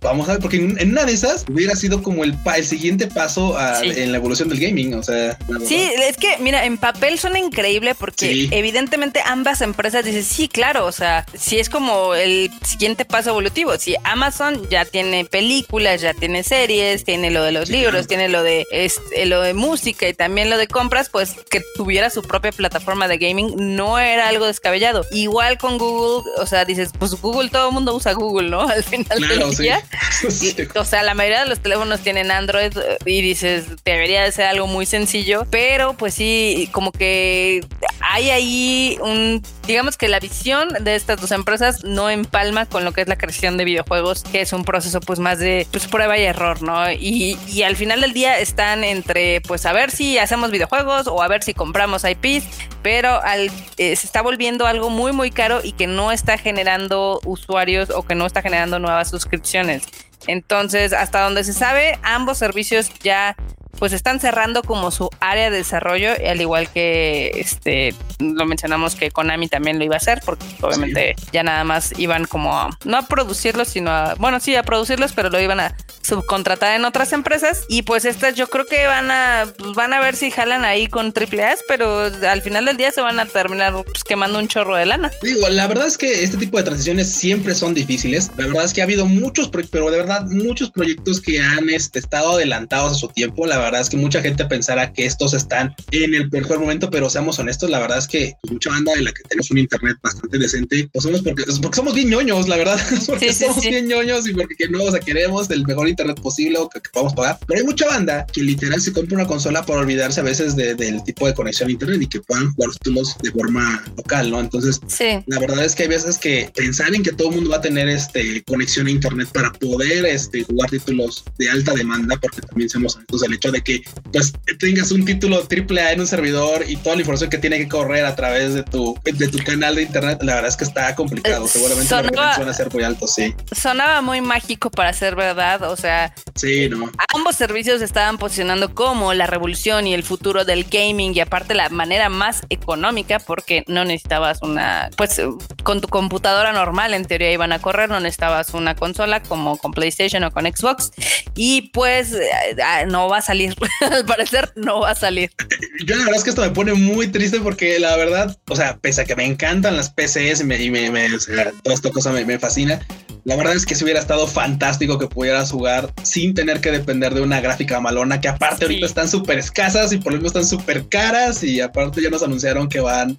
vamos a ver, porque en, una de esas hubiera sido como el, el siguiente paso en la evolución del gaming, o sea. Sí, es que, mira, en papel suena increíble porque evidentemente ambas empresas dicen, sí, claro, o sea, si es como el siguiente paso evolutivo. Si Amazon ya tiene películas, ya tiene series, tiene lo de los libros, tiene lo de, este, lo de música y también lo de compras, pues que tuviera su propia plataforma de gaming no era algo descabellado. Igual con Google, o sea, dices, pues Google, todo el mundo usa Google, ¿no? Al final del día. o sea, la mayoría de los teléfonos tienen Android y dices, debería de ser algo muy sencillo, pero pues sí, como que hay ahí un, digamos que la visión de estas dos empresas no empalma con lo que es la creación de videojuegos, que es un proceso pues más de pues, prueba y error, ¿no? Y, y al final del día están entre pues a ver si hacemos videojuegos o a ver si compramos IPs, pero al, eh, se está volviendo algo muy muy caro y que no está generando usuarios o que no está generando nuevas suscripciones. Entonces, hasta donde se sabe, ambos servicios ya pues están cerrando como su área de desarrollo, al igual que este lo mencionamos que Konami también lo iba a hacer, porque obviamente ya nada más iban como no a producirlos, sino a, bueno, sí, a producirlos, pero lo iban a subcontratar en otras empresas. Y pues estas yo creo que van a, pues, van a ver si jalan ahí con triple A, pero al final del día se van a terminar pues, quemando un chorro de lana. Digo, la verdad es que este tipo de transiciones siempre son difíciles. La verdad es que ha habido muchos pero de verdad muchos proyectos que han este, estado adelantados a su tiempo. La verdad es que mucha gente pensará que estos están en el mejor momento, pero seamos honestos, la verdad es que mucha banda de la que tenemos un internet bastante decente, pues somos porque, porque somos bien ñoños, la verdad, porque somos bien ñoños y porque no, o sea, queremos el mejor internet posible o que, podamos pagar. Pero hay mucha banda que literal se compra una consola para olvidarse a veces del tipo de conexión a internet y que puedan jugar títulos de forma local, ¿no? Entonces, la verdad es que hay veces que pensar en que todo el mundo va a tener este conexión a internet para poder este, jugar títulos de alta demanda, porque también seamos honestos, el hecho de que pues tengas un título triple A en un servidor y toda la información que tiene que correr a través de tu, de tu canal de internet, la verdad es que está complicado. Seguramente sonaba, a ser muy altos, sí. Sonaba muy mágico para ser verdad, o sea, sí, no. ambos servicios estaban posicionando como la revolución y el futuro del gaming y aparte la manera más económica porque no necesitabas una, pues con tu computadora normal en teoría iban a correr, no necesitabas una consola como con PlayStation o con Xbox y pues eh, ah, no va a salir al parecer no va a salir. Yo la verdad es que esto me pone muy triste porque la verdad, o sea, pese a que me encantan las PCs y me, y me, o sea, toda esta cosa me, me fascina, la verdad es que si hubiera estado fantástico que pudieras jugar sin tener que depender de una gráfica malona, que aparte ahorita están súper escasas y por lo mismo están súper caras y aparte ya nos anunciaron que van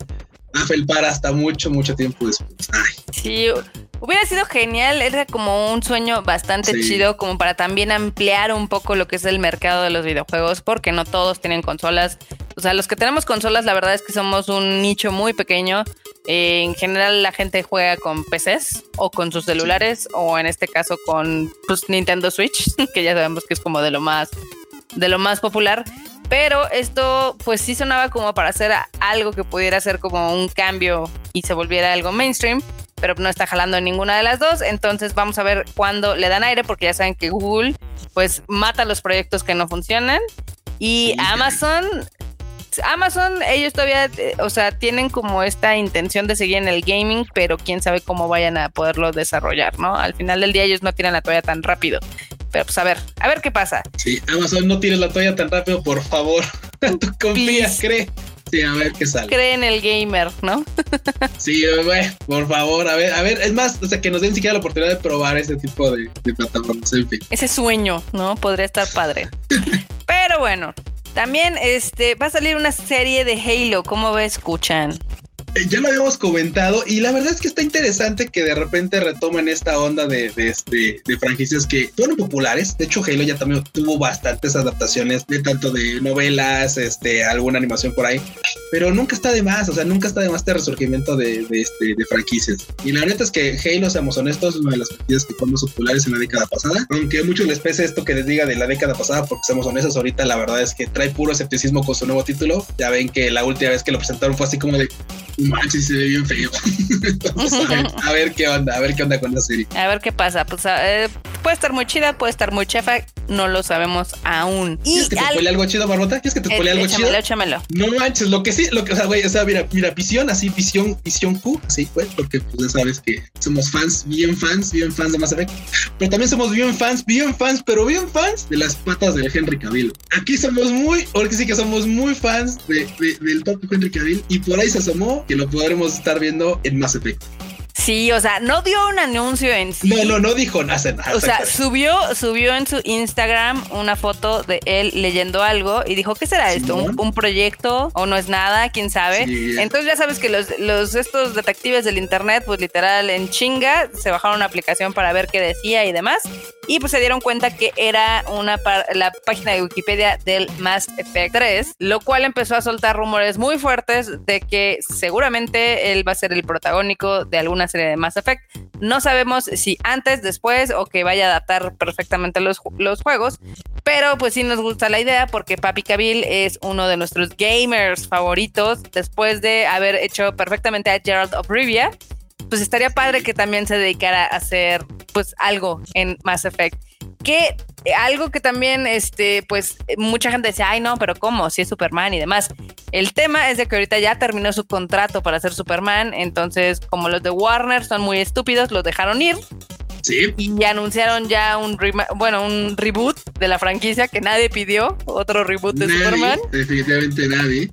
a felpar hasta mucho, mucho tiempo después. Ay. Sí, Hubiera sido genial, era como un sueño bastante chido, como para también ampliar un poco lo que es el mercado de los videojuegos, porque no todos tienen consolas. O sea, los que tenemos consolas, la verdad es que somos un nicho muy pequeño. Eh, en general, la gente juega con PCs o con sus celulares, o en este caso con pues, Nintendo Switch, que ya sabemos que es como de lo más, de lo más popular. Pero esto, pues sí sonaba como para hacer algo que pudiera ser como un cambio y se volviera algo mainstream pero no está jalando en ninguna de las dos. Entonces vamos a ver cuándo le dan aire, porque ya saben que Google pues mata los proyectos que no funcionan. Y Amazon, Amazon, ellos todavía, o sea, tienen como esta intención de seguir en el gaming, pero quién sabe cómo vayan a poderlo desarrollar, ¿no? Al final del día ellos no tiran la toalla tan rápido. Pero pues a ver, a ver qué pasa. Sí, Amazon no tires la toalla tan rápido, por favor. Tú confías, cree. Sí, a ver qué sale. Cree en el gamer, ¿no? sí, güey, por favor, a ver, a ver, es más, o sea, que nos den siquiera la oportunidad de probar ese tipo de, de plataformas, en fin. Ese sueño, ¿no? Podría estar padre. Pero bueno, también este va a salir una serie de Halo, ¿cómo ves, escuchan? Eh, ya lo habíamos comentado y la verdad es que está interesante que de repente retomen esta onda de, de, este, de franquicias que fueron populares. De hecho, Halo ya también tuvo bastantes adaptaciones de tanto de novelas, este, alguna animación por ahí, pero nunca está de más, o sea, nunca está de más este resurgimiento de, de este, de franquicias. Y la neta es que Halo, seamos honestos, es una de las franquicias que fueron populares en la década pasada, aunque a muchos les pese esto que les diga de la década pasada, porque seamos honestos, ahorita la verdad es que trae puro escepticismo con su nuevo título. Ya ven que la última vez que lo presentaron fue así como de manches, se ve bien feo. a, ver, qué onda, a ver qué onda con la serie. A ver qué pasa. Pues eh, puede estar muy chida, puede estar muy chefa, no lo sabemos aún. ¿Quieres que te al... algo chido, Barbota? ¿Quieres que te spoile eh, algo échamelo, chido? Échamelo. No manches, lo que sí, lo que, o sea, güey, o sea, mira, mira, visión, así, visión, visión Q, así, güey, porque pues ya sabes que somos fans, bien fans, bien fans de Mass Effect, pero también somos bien fans, bien fans, pero bien fans de las patas del Henry Cavill. Aquí somos muy, ahora que sí que somos muy fans de, de, del top Henry Cavill y por ahí se asomó que lo podremos estar viendo en Mass Effect. Sí, o sea, no dio un anuncio en sí. No, no, no dijo nada. O sea, subió, subió en su Instagram una foto de él leyendo algo y dijo, ¿qué será esto? ¿Un, un proyecto o no es nada? ¿Quién sabe? Sí. Entonces ya sabes que los, los, estos detectives del internet, pues literal en chinga, se bajaron una aplicación para ver qué decía y demás. Y pues se dieron cuenta que era una la página de Wikipedia del Mass Effect 3, lo cual empezó a soltar rumores muy fuertes de que seguramente él va a ser el protagónico de alguna serie de Mass Effect. No sabemos si antes, después o que vaya a adaptar perfectamente los, los juegos, pero pues sí nos gusta la idea porque Papi Cavill es uno de nuestros gamers favoritos después de haber hecho perfectamente a Gerald of Rivia. Pues estaría padre que también se dedicara a hacer pues algo en Mass Effect. Que algo que también, este, pues mucha gente dice, ay no, pero ¿cómo? Si es Superman y demás. El tema es de que ahorita ya terminó su contrato para ser Superman, entonces como los de Warner son muy estúpidos, los dejaron ir. Sí. Y anunciaron ya un bueno, un reboot de la franquicia que nadie pidió, otro reboot de nadie, Superman. Definitivamente nadie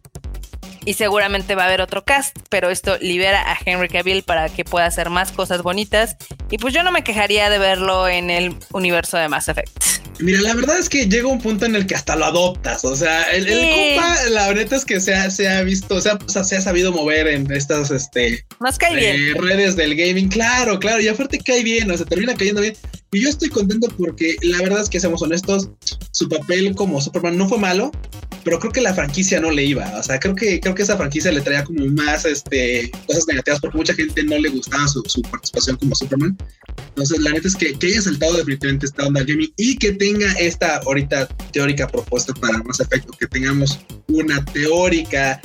y seguramente va a haber otro cast, pero esto libera a Henry Cavill para que pueda hacer más cosas bonitas y pues yo no me quejaría de verlo en el universo de Mass Effect. Mira, la verdad es que llega un punto en el que hasta lo adoptas, o sea, el, sí. el compa, la neta es que se ha, se ha visto, o sea, o sea, se ha sabido mover en estas este, Nos cae eh, bien. redes del gaming, claro, claro, y aparte cae bien, o sea, termina cayendo bien. Y yo estoy contento porque la verdad es que, seamos honestos, su papel como Superman no fue malo, pero creo que la franquicia no le iba. O sea, creo que, creo que esa franquicia le traía como más este, cosas negativas porque mucha gente no le gustaba su, participación como Superman. Entonces, la neta es que, que haya saltado definitivamente esta onda gaming y que tenga esta ahorita teórica propuesta para más efecto, que tengamos una teórica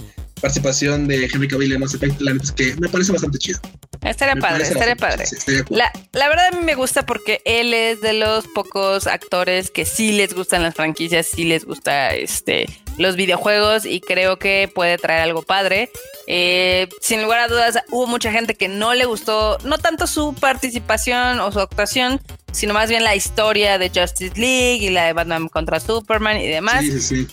participación de Henry Cavill en Mass Effect, la neta es que me parece bastante chido. Estaría Me padre, estaría padre. sí, la verdad a mí me gusta porque él es de los pocos actores que sí les gustan las franquicias, sí les gusta este los videojuegos y creo que puede traer algo padre. Eh, sin lugar a dudas, hubo mucha gente que no le gustó, no tanto su participación o su actuación, sino más bien la historia de Justice League y la de Batman contra Superman y demás. Sí, sí, sí.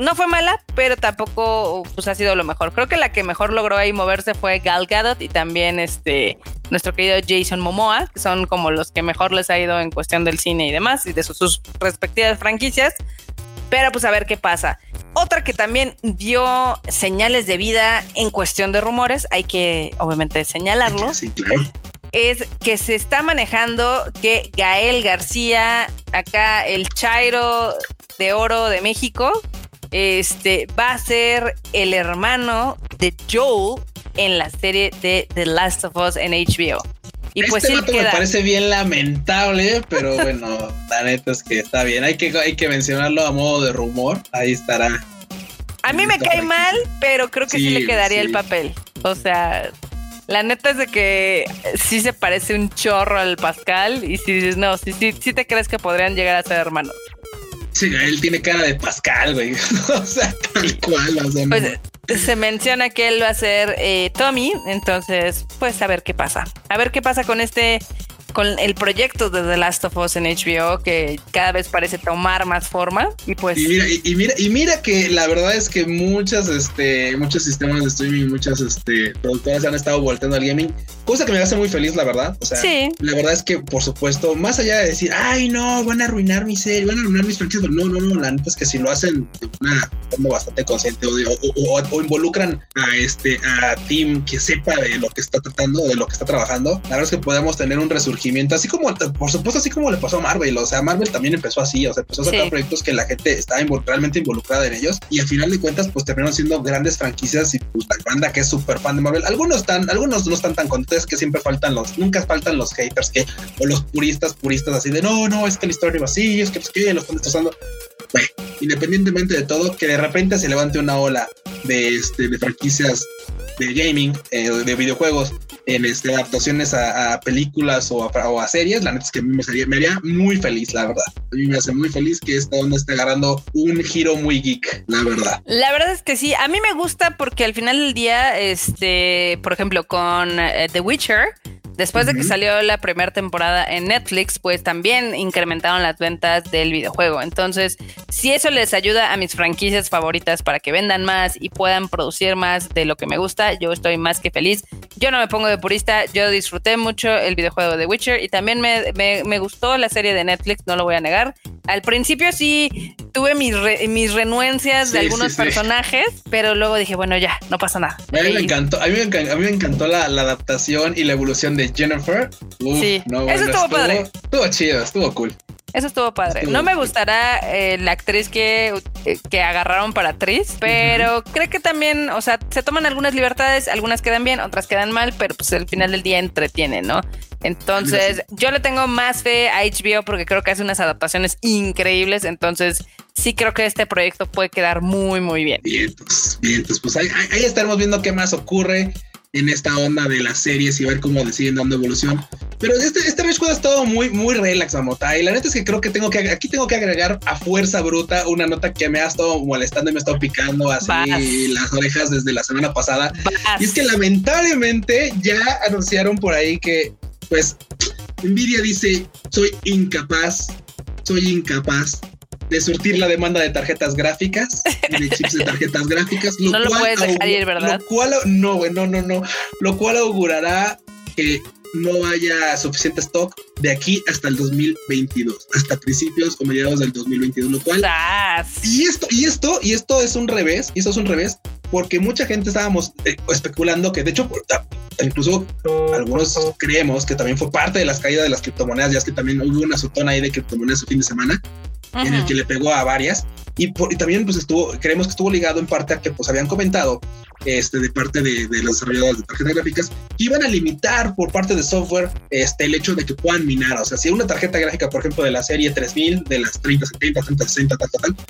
No fue mala, pero tampoco pues, ha sido lo mejor. Creo que la que mejor logró ahí moverse fue Gal Gadot y también este nuestro querido Jason Momoa, que son como los que mejor les ha ido en cuestión del cine y demás, y de sus, sus respectivas franquicias. Pero pues a ver qué pasa. Otra que también dio señales de vida en cuestión de rumores, hay que obviamente señalarlo, Sí, claro. es que se está manejando que Gael García, acá el Chairo de Oro de México, este va a ser el hermano de Joel en la serie de The Last of Us en HBO. Y pues este sí vato queda. me parece bien lamentable, pero bueno, la neta es que está bien. Hay que, hay que mencionarlo a modo de rumor. Ahí estará. A mí me cae aquí. mal, pero creo que sí, Sí, le quedaría sí. el papel. O sea, La neta es de que sí se parece un chorro al Pascal y si dices, no, sí, sí, sí te crees que podrían llegar a ser hermanos. Sí, él tiene cara de Pascal, güey. o sea, tal cual. O sea, pues se menciona que él va a ser eh, Tommy, entonces, pues a ver qué pasa. A ver qué pasa con este con el proyecto de The Last of Us en HBO que cada vez parece tomar más forma y pues y mira y, mira y mira que la verdad es que muchas este muchos sistemas de streaming muchas este productoras han estado volteando al gaming cosa que me hace muy feliz la verdad. O sea la verdad es que por supuesto más allá de decir ay no van a arruinar mi serie van a arruinar mis franquicias no no no la neta es que si lo hacen de una forma bastante consciente o, o, involucran a este a Team que sepa de lo que está tratando de lo que está trabajando la verdad es que podemos tener un resurgimiento así como, por supuesto, así como le pasó a Marvel, o sea, Marvel también empezó así, o sea, empezó a sacar proyectos que la gente estaba realmente involucrada en ellos y al final de cuentas, pues terminaron siendo grandes franquicias y pues la banda que es súper fan de Marvel, algunos están, algunos no están tan contentos que siempre faltan los, nunca faltan los haters que, o los puristas, puristas así de no, no, es que la historia va así, es que pues que lo están destrozando. Independientemente de todo, que de repente se levante una ola de, este, de franquicias de gaming, eh, de videojuegos, en este, adaptaciones a, películas o a, series, la neta es que me, me haría muy feliz, la verdad. A mí me hace muy feliz que esta onda esté agarrando un giro muy geek, la verdad. La verdad es que sí, a mí me gusta porque al final del día, este, por ejemplo, con eh, The Witcher, Después de que salió la primera temporada en Netflix, pues también incrementaron las ventas del videojuego. Entonces, si eso les ayuda a mis franquicias favoritas para que vendan más y puedan producir más de lo que me gusta, yo estoy más que feliz. Yo no me pongo de purista, yo disfruté mucho el videojuego de Witcher y también me, gustó la serie de Netflix, no lo voy a negar. Al principio sí tuve mis, mis renuencias de algunos personajes, pero luego dije, bueno, ya, no pasa nada. A mí me encantó, a mí me encantó, la, la adaptación y la evolución de Jennifer. sí, eso estuvo, padre. Estuvo chido, estuvo cool. Eso estuvo padre. no me gustará eh, la actriz que, eh, que agarraron para actriz, pero creo que también, o sea, se toman algunas libertades, algunas quedan bien, otras quedan mal, pero pues al final del día entretiene, ¿no? Entonces, yo le tengo más fe a HBO porque creo que hace unas adaptaciones increíbles, entonces sí creo que este proyecto puede quedar muy, muy bien. Bien, pues, bien, pues, pues ahí, ahí estaremos viendo qué más ocurre en esta onda de las series y ver cómo deciden dando evolución. Pero este, este Rage ha estado muy, muy relax, Amota. Y la neta es que creo que tengo que, aquí tengo que agregar a fuerza bruta una nota que me ha estado molestando y me ha estado picando así las orejas desde la semana pasada. Y es que lamentablemente ya anunciaron por ahí que, pues, Nvidia dice, soy incapaz, soy incapaz de surtir la demanda de tarjetas gráficas, de chips de tarjetas gráficas, lo no cual lo puedes ir, ¿verdad? Lo cual, no, no, no, no, lo cual augurará que no haya suficiente stock de aquí hasta el 2022, hasta principios o mediados del 2022, lo cual y esto y esto y esto es un revés, y esto es un revés porque mucha gente estábamos eh, especulando que de hecho incluso algunos creemos que también fue parte de las caídas de las criptomonedas, ya es que también hubo una sotona ahí de criptomonedas el fin de semana en el que le pegó a varias. Y, también pues estuvo, creemos que estuvo ligado en parte a que pues habían comentado este, de parte de, de los desarrolladores de tarjetas gráficas que iban a limitar por parte de software este, el hecho de que puedan minar. O sea, si una tarjeta gráfica, por ejemplo, de la serie 3000, de las 3070, 3060, tal, tal, tal,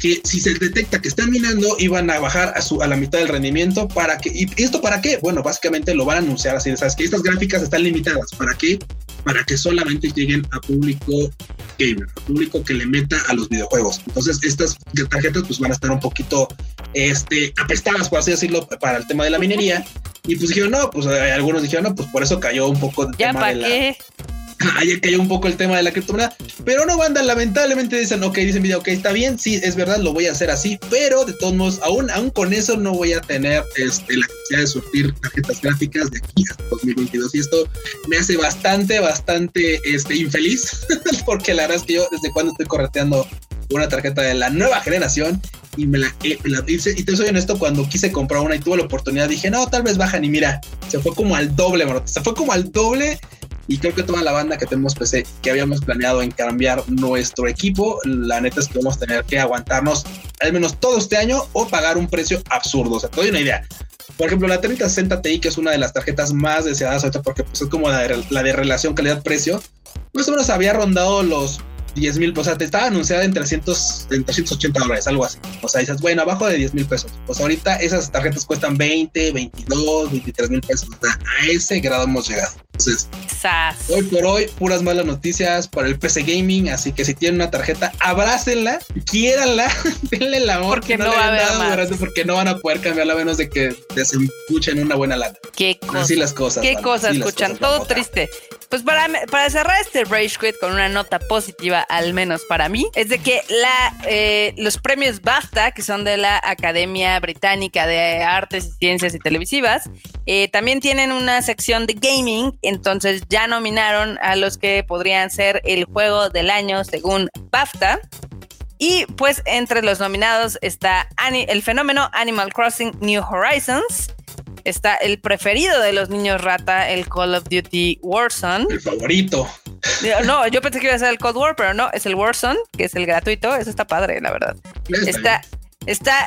que si se detecta que están minando, iban a bajar a, su, a la mitad del rendimiento para que, ¿y esto para qué? Bueno, básicamente lo van a anunciar así, sabes que estas gráficas están limitadas, ¿para qué? Para que solamente lleguen a público gamer, a público que le meta a los videojuegos. Entonces, estas tarjetas pues van a estar un poquito este, apestadas, por así decirlo, para el tema de la minería. Y pues dijeron, no, pues eh, algunos dijeron, no, pues por eso cayó un poco el tema de la, ahí cayó un poco el tema de la criptomoneda. Pero no, banda, lamentablemente dicen, ok, dicen video, ok, está bien, sí, es verdad, lo voy a hacer así, pero de todos modos, aún, aún con eso no voy a tener este, la capacidad de surtir tarjetas gráficas de aquí hasta 2022. Y esto me hace bastante, bastante este, infeliz, porque la verdad es que yo desde cuando estoy correteando una tarjeta de la nueva generación y me la, hice. Y te soy honesto, cuando quise comprar una y tuve la oportunidad, dije, no, tal vez bajan. Y mira, se fue como al doble, bro. Se fue como al doble y creo que toda la banda que tenemos PC, que habíamos planeado en cambiar nuestro equipo, la neta es que vamos a tener que aguantarnos al menos todo este año o pagar un precio absurdo. O sea, te doy una idea. Por ejemplo, la 3060 Ti, que es una de las tarjetas más deseadas ahorita porque pues, es como la de, la de relación calidad-precio, más o menos había rondado los 10 mil, o sea, te estaba anunciada en 300, en 380 dólares, algo así. O sea, dices, bueno, abajo de 10 mil pesos. Pues ahorita esas tarjetas cuestan 20, 22, 23 mil pesos. O sea, a ese grado hemos llegado. Entonces, hoy por hoy, puras malas noticias para el PC Gaming. Así que si tienen una tarjeta, abrácenla, quiéranla, denle el amor porque no, va a haber porque no van a poder cambiarla a menos de que desempuchen una buena lata. Qué cosas. Así las cosas. Qué cosas escuchan. Todo triste. Pues para, para cerrar este Rage Quit con una nota positiva, al menos para mí, es de que la, eh, los premios BAFTA, que son de la Academia Británica de Artes y Ciencias y Televisivas, eh, también tienen una sección de gaming, entonces ya nominaron a los que podrían ser el juego del año según BAFTA. Y pues entre los nominados está el fenómeno Animal Crossing New Horizons, está el preferido de los niños rata, el Call of Duty Warzone. El favorito. No, yo pensé que iba a ser el Cold War, pero no, es el Warzone, que es el gratuito. Eso está padre, la verdad. Está, Está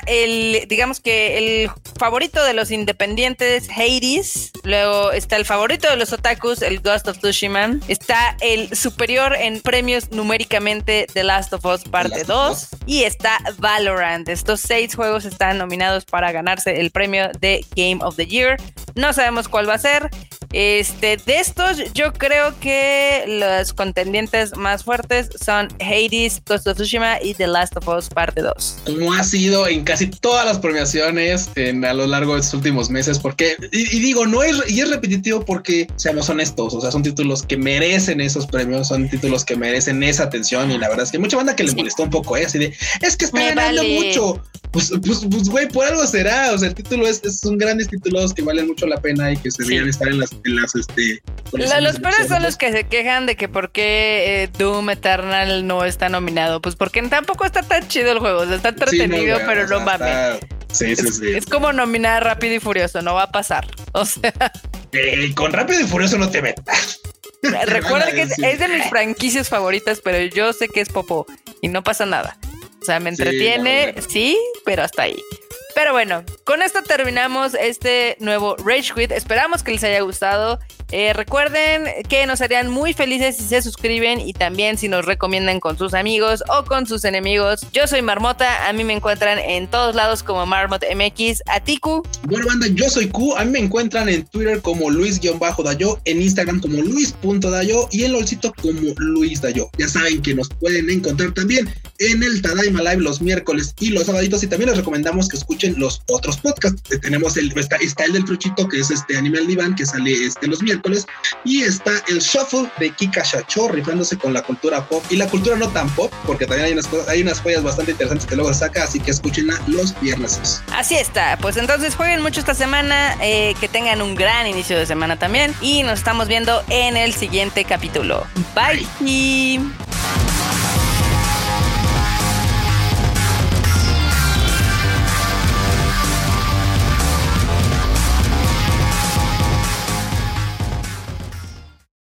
el, digamos que el favorito de los independientes, Hades. Luego está el favorito de los otakus, el Ghost of Tsushima. Está el superior en premios numéricamente, The Last of Us Parte 2. Y está Valorant. Estos seis juegos están nominados para ganarse el premio de Game of the Year. No sabemos cuál va a ser. Este, de estos, yo creo que los contendientes más fuertes son Hades, Ghost of Tsushima y The Last of Us Parte 2. Como ha sido en casi todas las premiaciones en, a lo largo de estos últimos meses, porque, y, digo, no es, y es repetitivo porque, seamos honestos, o sea, son títulos que merecen esos premios, son títulos que merecen esa atención y la verdad es que mucha banda que les molestó un poco, ¿eh? Así de, es que está ganando mucho. Pues, pues, pues, güey, por algo será, o sea, el título es, son grandes títulos que valen mucho la pena y que se deberían estar en las las este los peores son los que se quejan de que por qué eh, Doom Eternal no está nominado. Pues porque tampoco está tan chido el juego. está entretenido, pero no mames. Sí, sí, sí. Es como nominar Rápido y Furioso, no va a pasar. O sea. Eh, con Rápido y Furioso no te metas. Recuerda que es, de mis franquicias favoritas, pero yo sé que es Popo y no pasa nada. O sea, me entretiene, sí, pero hasta ahí. Pero bueno, con esto terminamos este nuevo Rage Quit. Esperamos que les haya gustado. Eh, recuerden que nos harían muy felices si se suscriben y también si nos recomiendan con sus amigos o con sus enemigos. Yo soy Marmota, a mí me encuentran en todos lados como Marmot MX. A Tiku. Bueno, banda, yo soy Q. A mí me encuentran en Twitter como Luis-Dayo, en Instagram como Luis.dayo y en LOLcito como Luis Dayo. Ya saben que nos pueden encontrar también en el Tadaima Live los miércoles y los sábados y también les recomendamos que escuchen los otros podcasts. Tenemos el, está, el del Truchito que es este Animal Divan que sale este los miércoles y está el shuffle de Kika Shacho rifándose con la cultura pop y la cultura no tan pop, porque también hay unas, hay unas joyas bastante interesantes que luego saca, así que escúchenla los viernes. Así está, pues entonces jueguen mucho esta semana, eh, que tengan un gran inicio de semana también y nos estamos viendo en el siguiente capítulo. Bye.